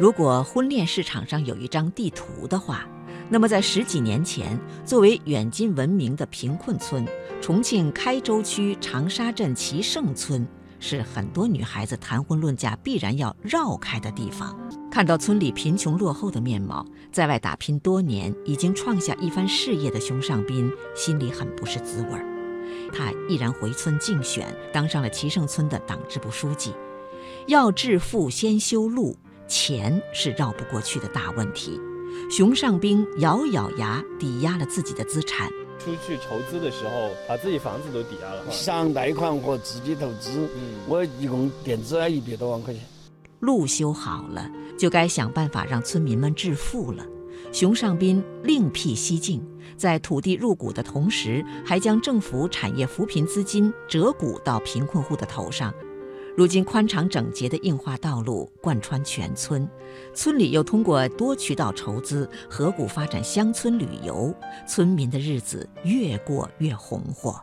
如果婚恋市场上有一张地图的话，那么在十几年前，作为远近闻名的贫困村，重庆开州区长沙镇齐盛村是很多女孩子谈婚论嫁必然要绕开的地方。看到村里贫穷落后的面貌，在外打拼多年，已经创下一番事业的熊尚斌心里很不是滋味儿。他毅然回村竞选，当上了齐胜村的党支部书记。要致富，先修路。钱是绕不过去的大问题，熊尚兵咬咬牙抵押了自己的资产。出去筹资的时候，把自己房子都抵押了。想贷款和自己投资，我一共垫资了一百多万块钱。路修好了，就该想办法让村民们致富了。熊尚斌另辟蹊径，在土地入股的同时，还将政府产业扶贫资金折股到贫困户的头上。如今宽敞整洁的硬化道路贯穿全村，村里又通过多渠道筹资合股发展乡村旅游，村民的日子越过越红火。